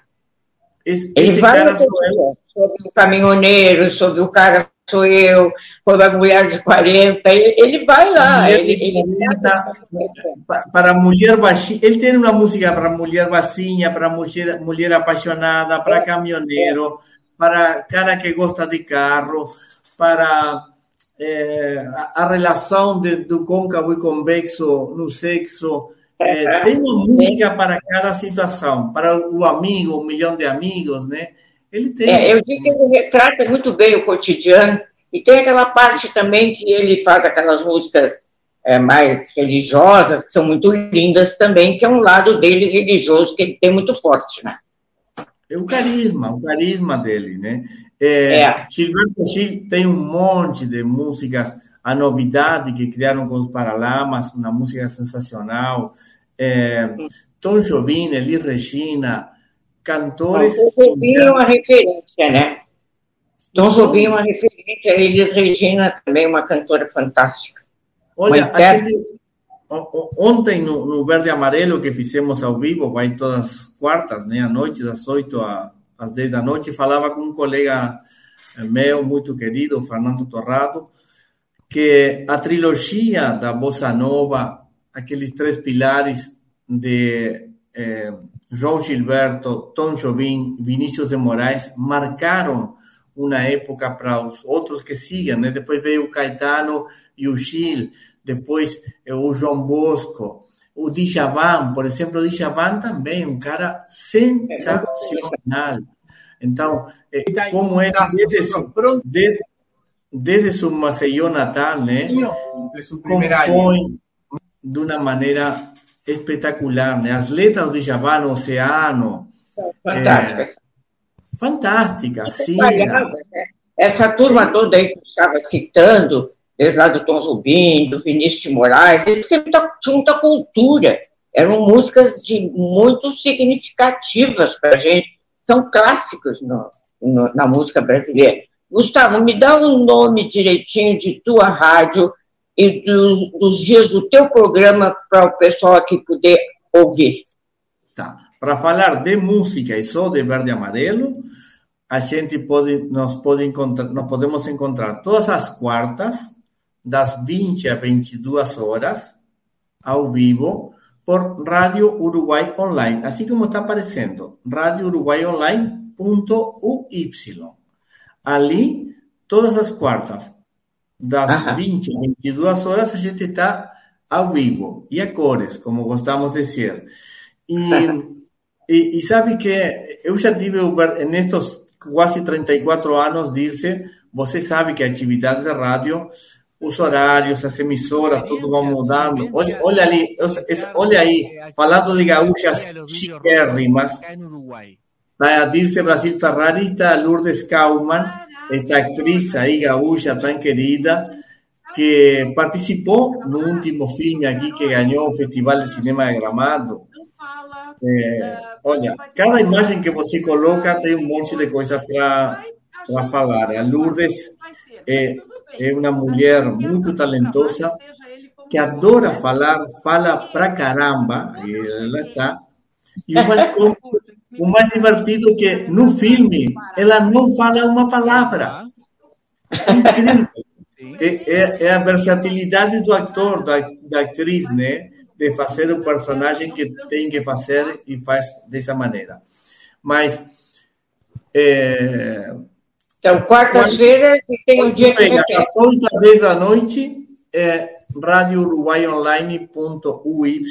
Esse, ele esse vai sobre o caminhoneiro, sobre o cara sou eu, foi a mulher de 40, ele vai lá. Ele, ele, para mulher baixinha, ele tem uma música para mulher baixinha, para mulher, mulher apaixonada, para caminhoneiro, para cara que gosta de carro, para é, a, relação de, do côncavo e convexo no sexo. É, tem uma música para cada situação, para o amigo, um milhão de amigos, né? Ele tem. É, eu digo que ele retrata muito bem o cotidiano e tem aquela parte também que ele faz aquelas músicas é, mais religiosas, que são muito lindas também, que é um lado dele religioso que ele tem muito forte, né? É o carisma, o carisma dele, né? É, é. Gilberto Gil tem um monte de músicas, a novidade que criaram com os Paralamas, uma música sensacional. É, Tom Jobim, Elis Regina, cantores. Tom Jobim é uma referência, né? Tom Jobim é uma referência, Elis Regina também uma cantora fantástica. Olha, gente, ontem no, no, Verde e Amarelo que fizemos ao vivo, vai todas as quartas, né, à noite, das 8 às 10 da noite, falava com um colega meu muito querido, Fernando Torrado, que a trilogia da Bossa Nova, aqueles três pilares de eh, João Gilberto, Tom Jobim, Vinícius de Moraes, marcaram uma época para os outros que sigam, né? Depois veio o Caetano e o Gil, depois eh, o João Bosco, o Djavan, por exemplo, o Djavan também, um cara sensacional. Então, eh, como é desde, su, desde, desde su Maceió natal, né? Compõe de uma maneira espetacular, né? As letras do Djavan, Oceano. Fantásticas. É, fantástica, sim. Né? Essa turma toda aí que estava citando, desde lá do Tom Rubim, do Vinícius de Moraes, eles sempre tinham muita cultura. Eram músicas de muito significativas para a gente. São clássicos no, no, na música brasileira. Gustavo, me dá um nome direitinho de tua rádio e do, dos dias do teu programa para o pessoal aqui poder ouvir. Tá. Para falar de música e só de verde e amarelo, a gente pode, nós, pode encontrar, nós podemos encontrar todas as quartas, das 20 a 22 horas, ao vivo, por Rádio Uruguai Online, assim como está aparecendo, radiouruguaionline.uy. Ali, todas as quartas, das Ajá. 20 a 22 horas, a gente está ao vivo e a cores, como gostamos de dizer. E E, e, sabe que eu já tive, nestes quase 34 anos, disse, você sabe que a atividade de rádio, os horários, as emissoras, tudo vão mudando. Olha, olha ali, olha aí, falando de gaúchas chiquérrimas, a Dirce Brasil Ferrari, está Lourdes Kauman, esta actriz aí gaúcha tão querida, que participou no último filme aqui que ganhou o Festival de Cinema de Gramado, É, olha, cada imagem que você coloca tem um monte de coisa para falar. A Lourdes é, é uma mulher muito talentosa que adora falar, fala pra caramba, e ela está. O mais divertido é que no filme ela não fala uma palavra. É incrível. É, é, é, a versatilidade do ator, da, da atriz, né? De fazer o personagem que tem que fazer e faz dessa maneira. Mas. É, então, quarta-feira tem um dia que. Às 8 às 10 da noite, é radiouruguaionline.uy.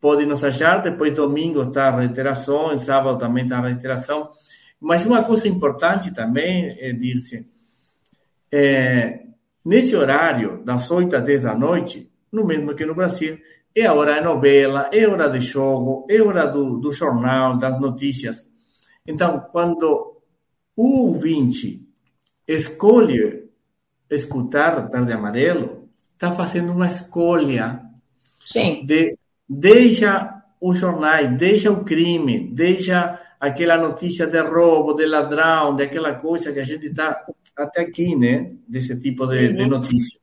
Pode nos achar. Depois, domingo, está a reiteração. Sábado também está a reiteração. Mas uma coisa importante também, é, Dirce, é, nesse horário, das 8 às 10 da noite, no mesmo que no Brasil, é a hora da novela, é a hora de jogo, é a hora do, do jornal, das notícias. Então, quando o ouvinte escolhe escutar Verde Amarelo, está fazendo uma escolha. Sim. De, deixa os jornais, deixa o crime, deixa aquela notícia de roubo, de ladrão, daquela coisa que a gente está até aqui, né? Desse tipo de, de notícia.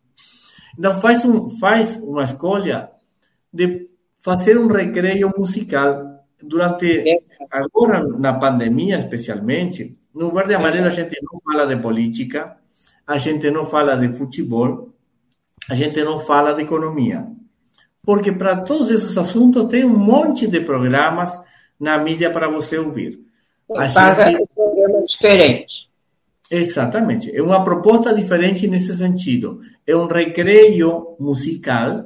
Então, faz, um, faz uma escolha de fazer um recreio musical durante, é. agora na pandemia especialmente, no Verde Amarelo a gente não fala de política, a gente não fala de futebol, a gente não fala de economia. Porque para todos esses assuntos tem um monte de programas na mídia para você ouvir. A gente... um programa diferente. Exatamente. É uma proposta diferente nesse sentido. É um recreio musical,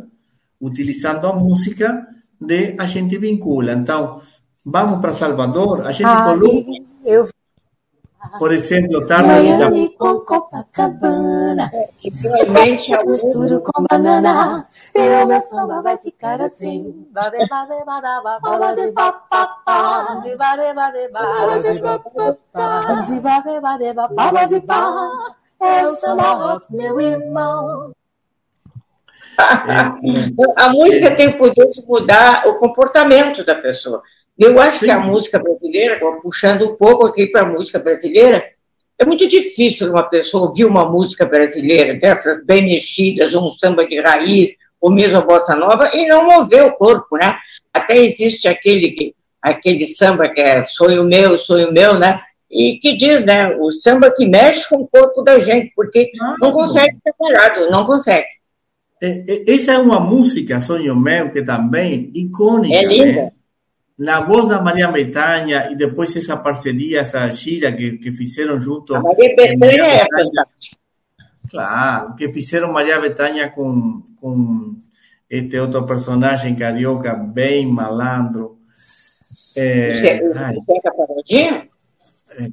utilizando a música de a gente vincula. Então, vamos para Salvador, a gente coloca... Eu por exemplo, tarde Miami com Copacabana. Simplesmente eu misturo com banana. E o meu samba vai ficar assim. É o samba rock, meu irmão. A música tem o poder de mudar o comportamento da pessoa. Eu acho Sim. que a música brasileira, puxando um pouco aqui para a música brasileira, é muito difícil uma pessoa ouvir uma música brasileira, dessas bem mexidas, um samba de raiz, ou mesmo a bossa nova, e não mover o corpo, né? Até existe aquele, aquele samba que é sonho meu, sonho meu, né? E que diz, né? O samba que mexe com o corpo da gente, porque ah, não consegue ser parado, não consegue. Essa é uma música, Sonho Meu, que também icônica. É linda. Né? Na voz da Maria Bethânia e depois essa parceria, essa gira que, que fizeram junto. A Maria Bethânia é Claro, que fizeram Maria Bethânia com, com este outro personagem carioca, bem malandro. É, Você, Zeca Pagodinho? É,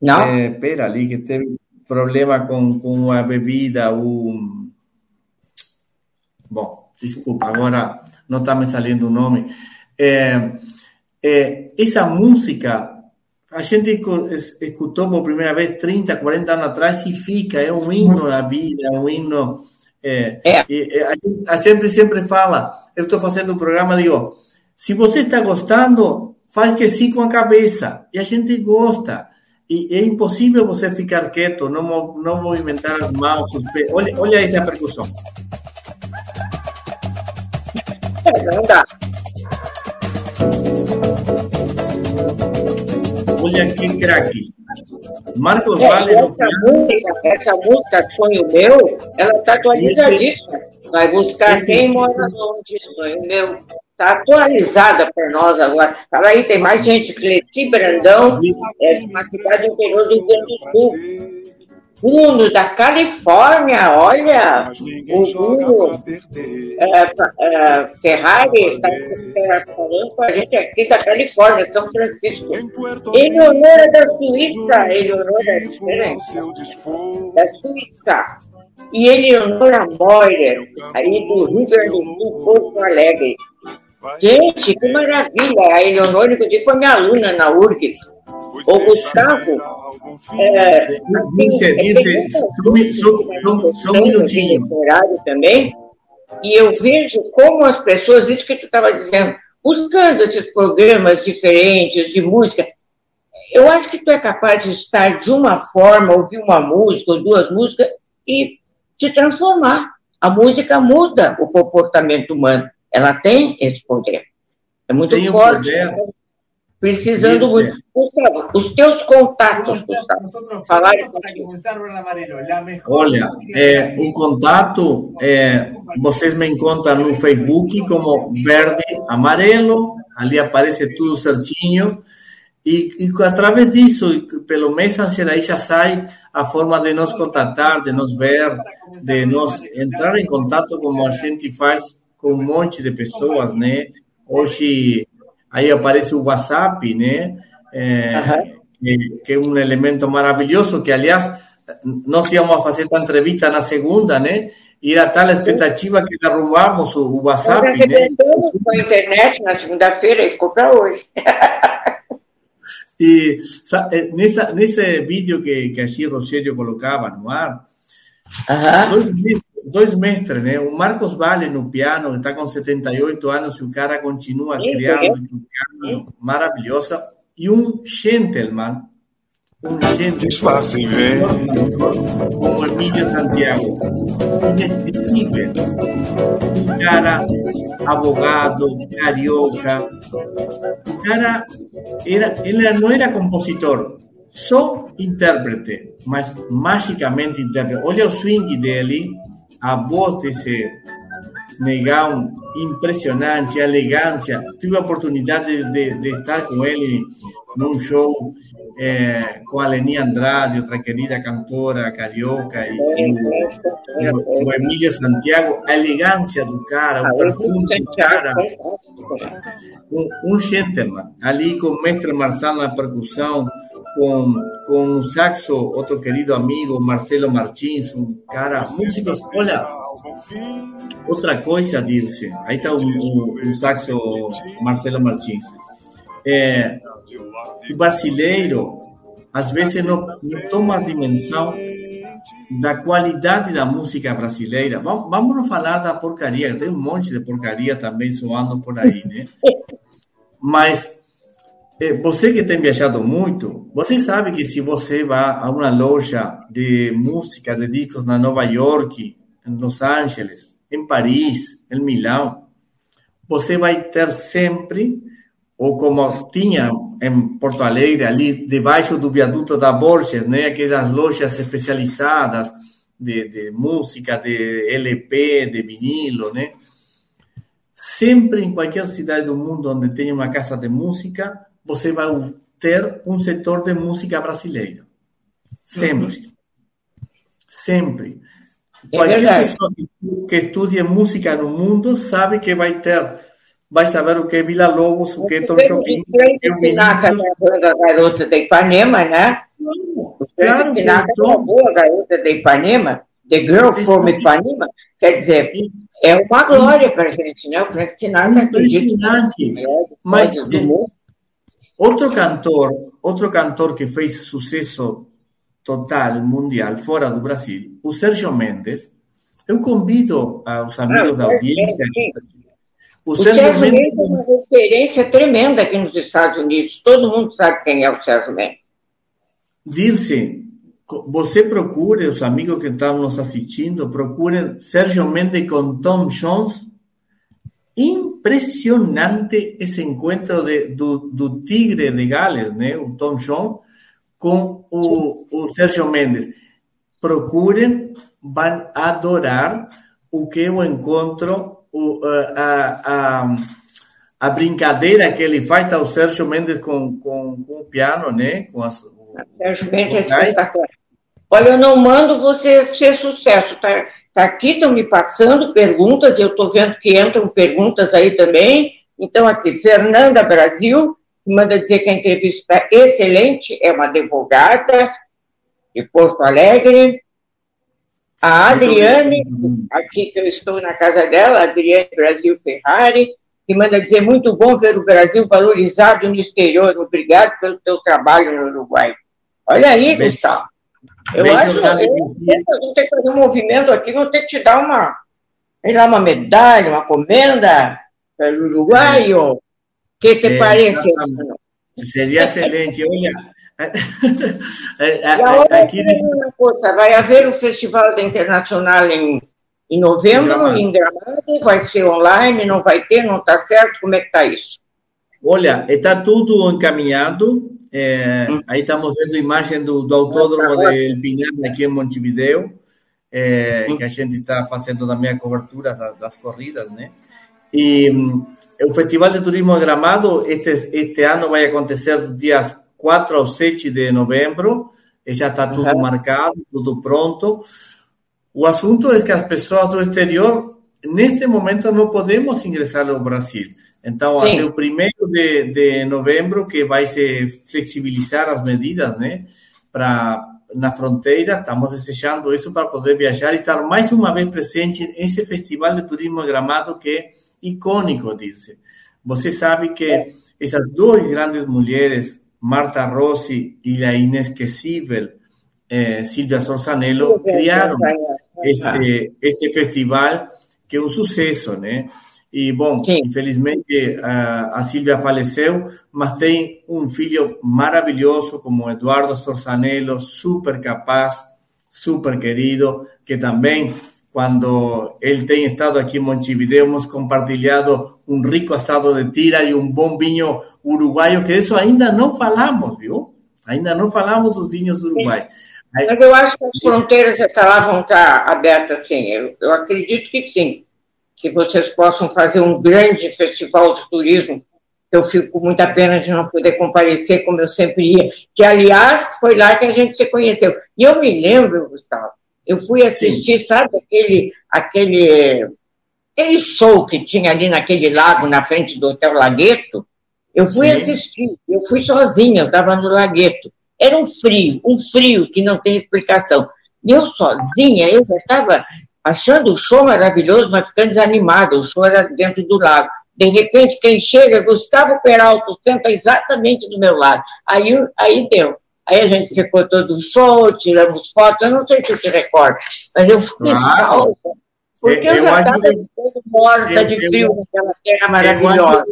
Não? É, pera ali, que teve problema com, com a bebida, o... Bom, desculpa, agora não está me saindo o nome. É, é, essa música a gente escutou por primeira vez 30, 40 anos atrás e fica, é um hino da vida, é um hino. É, é. a, gente, a sempre, sempre fala, eu estou fazendo um programa, digo, se você está gostando, faz que sim com a cabeça, e a gente gosta. E é impossível você ficar quieto, não, não movimentar as mãos, os pés. Olha, olha essa percussão. É, não dá. Olha que craque. Marcos é, Vale. Essa, música, essa música Sonho Meu, ela está atualizadíssima. Vai buscar quem mora longe, Sonho Meu. Está atualizada para nós agora. Fala aí, tem mais gente. Cleci Brandão, é uma cidade interior do Rio Grande do Sul. Bruno, da Califórnia, olha, o Bruno é, é, Ferrari está falando com a gente aqui da Califórnia, São Francisco. Eleonora da Suíça, Eleonora é diferente, da Suíça. E Eleonora Moira, aí do Rio Grande do Sul, Porto Alegre. Gente, que maravilha! A Eleonora, inclusive, foi minha aluna na URGS. O Gustavo. É, dice, só um minutinho. também, e eu vejo como as pessoas, isso que tu estava dizendo, buscando esses programas diferentes de música. Eu acho que tu é capaz de estar de uma forma, ouvir uma música ou duas músicas e te transformar. A música muda o comportamento humano. Ela tem esse poder. É muito tem forte. Poder. Precisando Isso, muito. Gustavo, os teus contatos, Gustavo. Falaram Olha, é, o contato, é, vocês me encontram no Facebook como Verde Amarelo, ali aparece tudo certinho. E, e através disso, pelo Messenger, aí já sai a forma de nos contatar, de nos ver, de nos entrar em contato como a gente faz com um monte de pessoas, né? Hoje aí aparece o WhatsApp, né? É, que, que, é um elemento maravilhoso, que aliás nós íamos fazer a entrevista na segunda, né? E era tal expectativa que derrubamos o, WhatsApp, né? com a internet na segunda-feira e ficou para hoje. e eh, nessa, nesse vídeo que, que a Rogério colocava no ar, dois, dois mestres, né? O Marcos Vale no piano, que está com 78 anos, e o cara continua criando um piano maravilhosa. E um gentleman, um gentleman, Disfarce vem. como Emílio Santiago, inesquecível. Um cara abogado, carioca. O cara era, ele não era compositor, só intérprete, mas magicamente intérprete. Olha o swing dele, a voz desse negão impressionante, a elegância. Tive a oportunidade de, de, de estar com ele num show é, com a Leni Andrade, outra querida cantora carioca, e, e o, o Emílio Santiago, a elegância do cara, o perfume do cara. Um, um gentleman, ali com o mestre Marçal na percussão, com, com o saxo, outro querido amigo, Marcelo Martins, um cara, músicos, olha, outra coisa, Dirce, aí está o, o, o saxo Marcelo Martins. É, o brasileiro, às vezes, não, não toma a dimensão da qualidade da música brasileira. Vamos, vamos falar da porcaria, tem um monte de porcaria também soando por aí, né? [laughs] Mas você que tem viajado muito, você sabe que se você vai a uma loja de música, de discos na Nova York, em Los Angeles, em Paris, em Milão, você vai ter sempre, ou como tinha em Porto Alegre, ali debaixo do viaduto da Borges, né, aquelas lojas especializadas de, de música, de LP, de vinilo, né? Sempre em qualquer cidade do mundo onde tenha uma casa de música, você vai ter um setor de música brasileira. Sempre. Sempre. É Qualquer verdade. pessoa que estude música no mundo sabe que vai ter, vai saber o que é Vila Lobos, o que é Tom Jobim. O Sinatra da Garota de Ipanema, né? O claro, Sinatra é uma boa Garota de Ipanema, The Girl from Ipanema, quer dizer, é uma glória para a gente, né? O Frank Sinatra acredita. Mas, do mundo. Outro cantor, outro cantor que fez sucesso total, mundial, fora do Brasil, o Sérgio Mendes. Eu convido os amigos ah, da audiência. O, o Sérgio, Sérgio Mendes... Mendes é uma referência tremenda aqui nos Estados Unidos. Todo mundo sabe quem é o Sérgio Mendes. Dirce, você procure, os amigos que estão nos assistindo, procurem Sérgio Mendes com Tom Jones impressionante esse encontro de, do, do Tigre de Gales, né, o Tom John, com o, o Sérgio Mendes. Procurem, vão adorar o que eu encontro, o, a, a, a brincadeira que ele faz, tá, o Sérgio Mendes com, com, com o piano, né? Com as, o, Sérgio Mendes é espetacular. Olha, eu não mando você ser sucesso, tá? Tá aqui, estão me passando perguntas, eu estou vendo que entram perguntas aí também. Então, aqui, Fernanda Brasil, manda dizer que a entrevista é excelente, é uma advogada de Porto Alegre. A Adriane, aqui que eu estou na casa dela, Adriane Brasil Ferrari, que manda dizer muito bom ver o Brasil valorizado no exterior. Obrigado pelo teu trabalho no Uruguai. Olha aí, Gustavo. Eu acho que a gente tem que fazer um movimento aqui, vou ter que te dar uma, sei lá, uma medalha, uma comenda para o uruguaio. que te Eh, parece? Sería excelente. Tem uma coisa, vai haver o Festival da Internacional em, em novembro, Gramado. em Gramado, vai ser online, não vai ter, não está certo, como é que está isso? Olha, está tudo encaminhado. É, Aí estamos vendo a imagem do, do autódromo de Pinar aqui em Montevideo, é, que a gente está fazendo também a cobertura da- das corridas, né? E hum, o Festival de Turismo de Gramado este, este ano vai acontecer dias 4 ao 7 de novembro, e já está tudo Uhum. marcado, tudo pronto. O assunto é que as pessoas do exterior, neste momento, não podemos ingressar ao Brasil. Então, Sim. até o primeiro de, de novembro, que vai se flexibilizar as medidas, né? Para na fronteira, estamos desejando isso para poder viajar e estar mais uma vez presente nesse festival de turismo Gramado que é icônico, disse. Você sabe que essas duas grandes mulheres, Marta Rossi e a inesquecível eh, Silvia Sorzanello, criaram esse, esse festival que é um sucesso, né? E, bom, infelizmente a, a Silvia faleceu, mas tem um filho maravilhoso como Eduardo Sorzanello, super capaz, super querido, que também, quando ele tem estado aqui em Montevideo, hemos compartilhado um rico assado de tira e um bom vinho uruguaio, que isso ainda não falamos, viu? Ainda não falamos dos vinhos do Uruguai. Mas eu acho que as fronteiras vão estar abertas, sim. Eu, eu acredito que sim. Que vocês possam fazer um grande festival de turismo. Eu fico com muita pena de não poder comparecer como eu sempre ia. Que, aliás, foi lá que a gente se conheceu. E eu me lembro, Gustavo, eu fui assistir, sabe, aquele, aquele, aquele show que tinha ali naquele lago, na frente do Hotel Lagueto. Eu fui Sim. assistir, eu fui sozinha, eu estava no Lagueto. Era um frio, um frio que não tem explicação. E eu sozinha, eu já estava achando o show maravilhoso, mas ficando desanimada. O show era dentro do lago. De repente, quem chega, Gustavo Peralta, senta exatamente do meu lado. Aí, aí deu. Aí a gente ficou todo show, tiramos fotos, eu não sei se você recorda, mas eu fui Claro. salva. Porque eu, Eu já estava todo morta eu- de frio naquela terra Eu maravilhosa.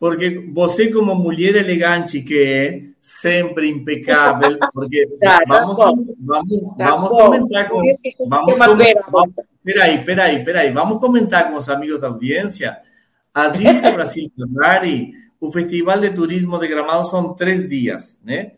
Porque você como mulher elegante que é, sempre impecável, porque [laughs] Tá, vamos, vamos, Tá vamos bom. comentar com... Vamos, vamos, peraí, peraí, peraí, vamos comentar com os amigos da audiência. A [laughs] Brasil Ferrari, o Festival de Turismo de Gramado são três dias, né?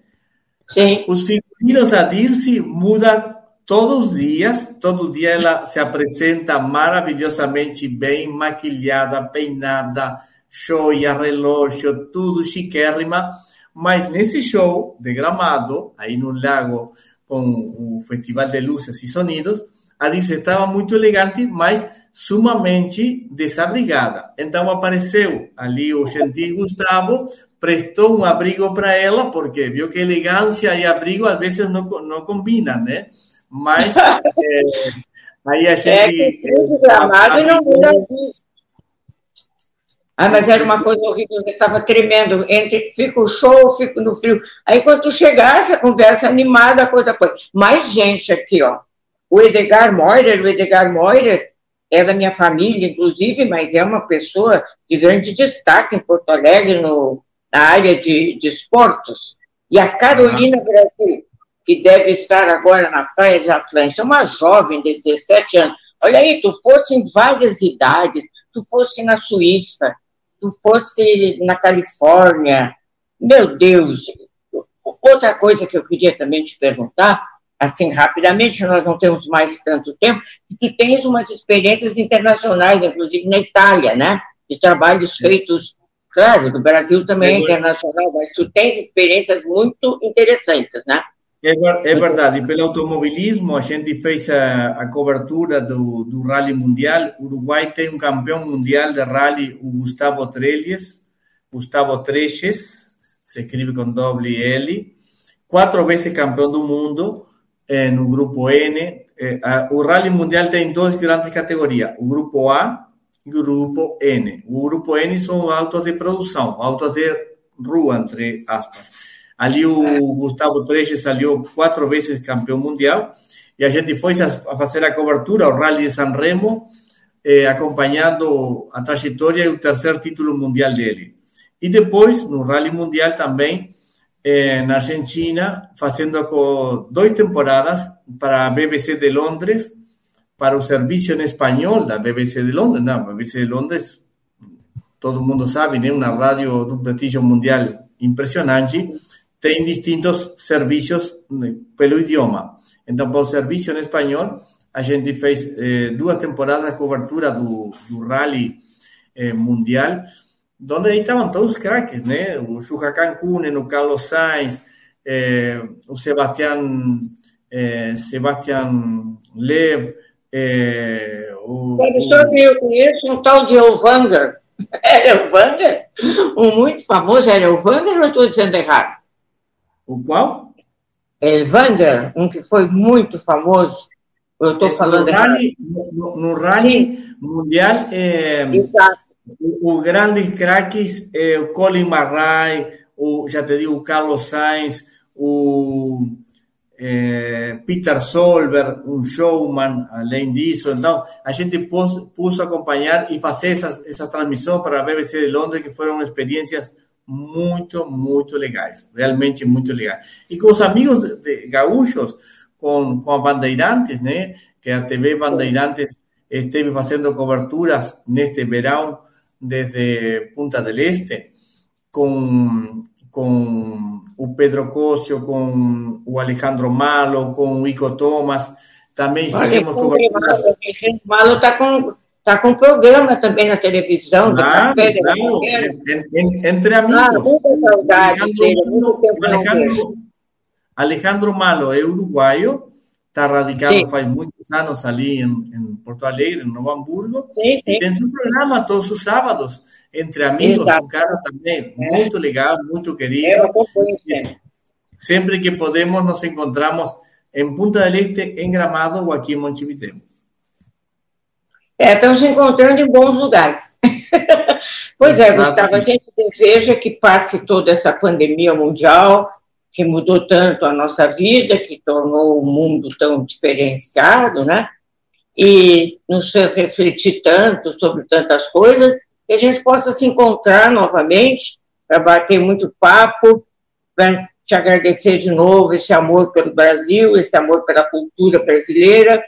Sim. Os figurinos da Dirce mudam todos os dias, todo dia ela se apresenta maravilhosamente bem, maquilhada, peinada, joia, relógio, tudo chiquérrima. Mas nesse show de Gramado, aí no lago, com o Festival de Luzes e Sonidos, a Dirce estava muito elegante, mas sumamente desabrigada. Então apareceu ali o gentil Gustavo, prestou um abrigo para ela, porque viu que elegância e abrigo às vezes não, não combinam, né? Mas [laughs] eh, aí a É gente. que frio de gramado e não muda. Ah, mas era uma coisa horrível, eu estava tremendo. Entre fico show, fico no frio. Aí quando tu chegasse, a conversa animada, a coisa foi. Mais gente aqui, ó. O Edgar Moirer, o Edgar Moirer é da minha família, inclusive, mas é uma pessoa de grande destaque em Porto Alegre, no, na área de, de esportes. E a Carolina Brasil, que deve estar agora na Praia de Atlântica, uma jovem de 17 anos. Olha aí, tu fosse em várias idades, tu fosse na Suíça, fosse na Califórnia. Meu Deus! Outra coisa que eu queria também te perguntar, assim, rapidamente, nós não temos mais tanto tempo, tu tens umas experiências internacionais, inclusive na Itália, né? De trabalhos feitos, claro, do Brasil também é internacional, mas tu tens experiências muito interessantes, né? É, é verdade, e pelo automobilismo, a gente fez a, a cobertura do, do Rally Mundial. O Uruguai tem um campeão mundial de rally, o Gustavo Trelles, Gustavo Treches, se escreve com doble L, quatro vezes campeão do mundo eh, no grupo N. Eh, a- o Rally Mundial tem duas grandes categorias, o grupo A e o grupo N. O grupo N são autos de produção, autos de rua, entre aspas. Ali o Gustavo Treches salió quatro vezes campeão mundial e a gente foi a fazer a cobertura ao Rally de San Remo, eh, acompanhando a trajetória e o terceiro título mundial dele. E depois, no Rally Mundial também, eh, na Argentina, fazendo dois temporadas para a BBC de Londres, para o serviço em espanhol da BBC de Londres. Não, BBC de Londres, todo mundo sabe, é uma rádio de um prestígio mundial impressionante, tem distintos serviços pelo idioma. Então, para o serviço em espanhol, a gente fez eh, duas temporadas de cobertura do, do rally eh, mundial, onde aí estavam todos os craques, né? O Shuhakan Kunen, o Carlos Sainz, eh, o Sebastián, eh, Sebastián Lev, eh, o... Professor, eu conheço um tal de Elvanger. [laughs] Era Elvanger? Um muito famoso era Elvanger ou estou dizendo errado? O qual? Elvanger, um que foi muito famoso. Eu estou falando no rally, no, no rally mundial, eh, o, o grandes craques, eh, o Colin Marray, o, já te digo, o Carlos Sainz, o eh, Peter Solberg, um showman, além disso. Então, a gente pôs, pôs acompanhar e fazer essas, essa transmissão para a BBC de Londres, que foram experiências muito, muito legais, realmente muito legais. E com os amigos de, gaúchos, com, com a Bandeirantes, né? Que a TV Bandeirantes esteve fazendo coberturas neste verão desde Punta del Este, com, com o Pedro Cosio, com o Alejandro Malo, com o Ico Thomas. Também fizemos coberturas. O Malo está com Está com programa também na televisão, claro, café, claro. En, en, entre amigos. Ah, muita saudade Alejandro, muito tempo. Alejandro, Alejandro Malo é uruguaio, está radicado Sim. faz muitos anos ali em, em Porto Alegre, em Novo Hamburgo, Sim, e tem seu programa todos os sábados, entre amigos, Exato. um cara também É. muito legal, muito querido. Acompanho sempre. Sempre que podemos, nos encontramos em Punta del Este, em Gramado ou aqui em Montevideo. É, estão se encontrando em bons lugares. [laughs] pois é. Gustavo, a gente deseja que passe toda essa pandemia mundial, que mudou tanto a nossa vida, que tornou o mundo tão diferenciado, né? E nos fez refletir tanto sobre tantas coisas, que a gente possa se encontrar novamente para bater muito papo, para te agradecer de novo esse amor pelo Brasil, esse amor pela cultura brasileira,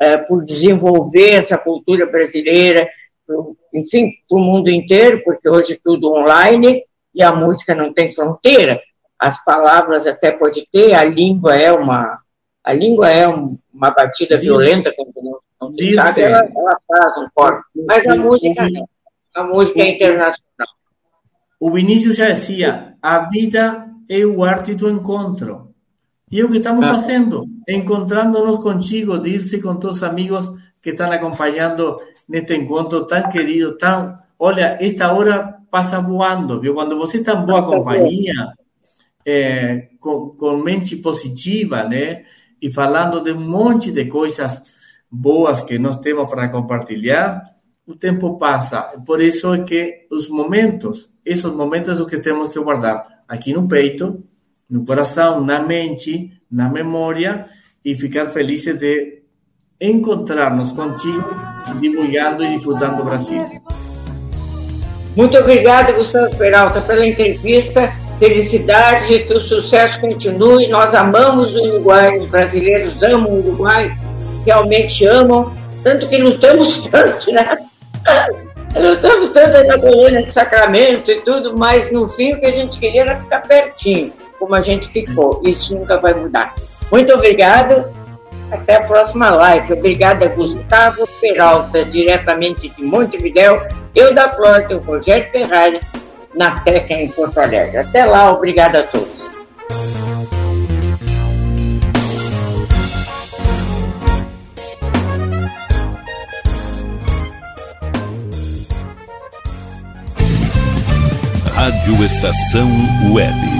eh, por desenvolver essa cultura brasileira, pro- enfim, para o mundo inteiro, porque hoje tudo online e a música não tem fronteira. As palavras até pode ter, a língua é uma a língua é um- uma batida Diz- violenta, quando não, não sabe, ela, ela faz um corpo. Mas a música não. A música é internacional. O Vinícius já dizia: a vida é o arte do encontro. E é o que estamos Ah. fazendo, encontrando-nos contigo, dirse com todos os amigos que estão acompanhando neste encontro tão querido, tão. Olha, esta hora passa voando, viu? Quando você está em boa companhia, é, com, com mente positiva, né? E falando de um monte de coisas boas que nós temos para compartilhar, o tempo passa. Por isso é que os momentos, esses momentos é o que temos que guardar aqui no peito, no coração, na mente, na memória e ficar felizes de encontrar-nos contigo, divulgando e disfrutando o Brasil. Muito obrigada, Gustavo Peralta, pela entrevista. Felicidade, que o sucesso continue. Nós amamos o Uruguai, os brasileiros amam o Uruguai, realmente amam, tanto que lutamos tanto, né? Lutamos tanto na colônia de Sacramento e tudo, mas no fim o que a gente queria era ficar pertinho, como a gente ficou. Isso nunca vai mudar. Muito obrigado. Até a próxima live. Obrigada, Gustavo Peralta, diretamente de Montevidéu. Eu da Flórida, o Rogério Ferrari, na Teca em Porto Alegre. Até lá, obrigada a todos. Rádio Estação Web.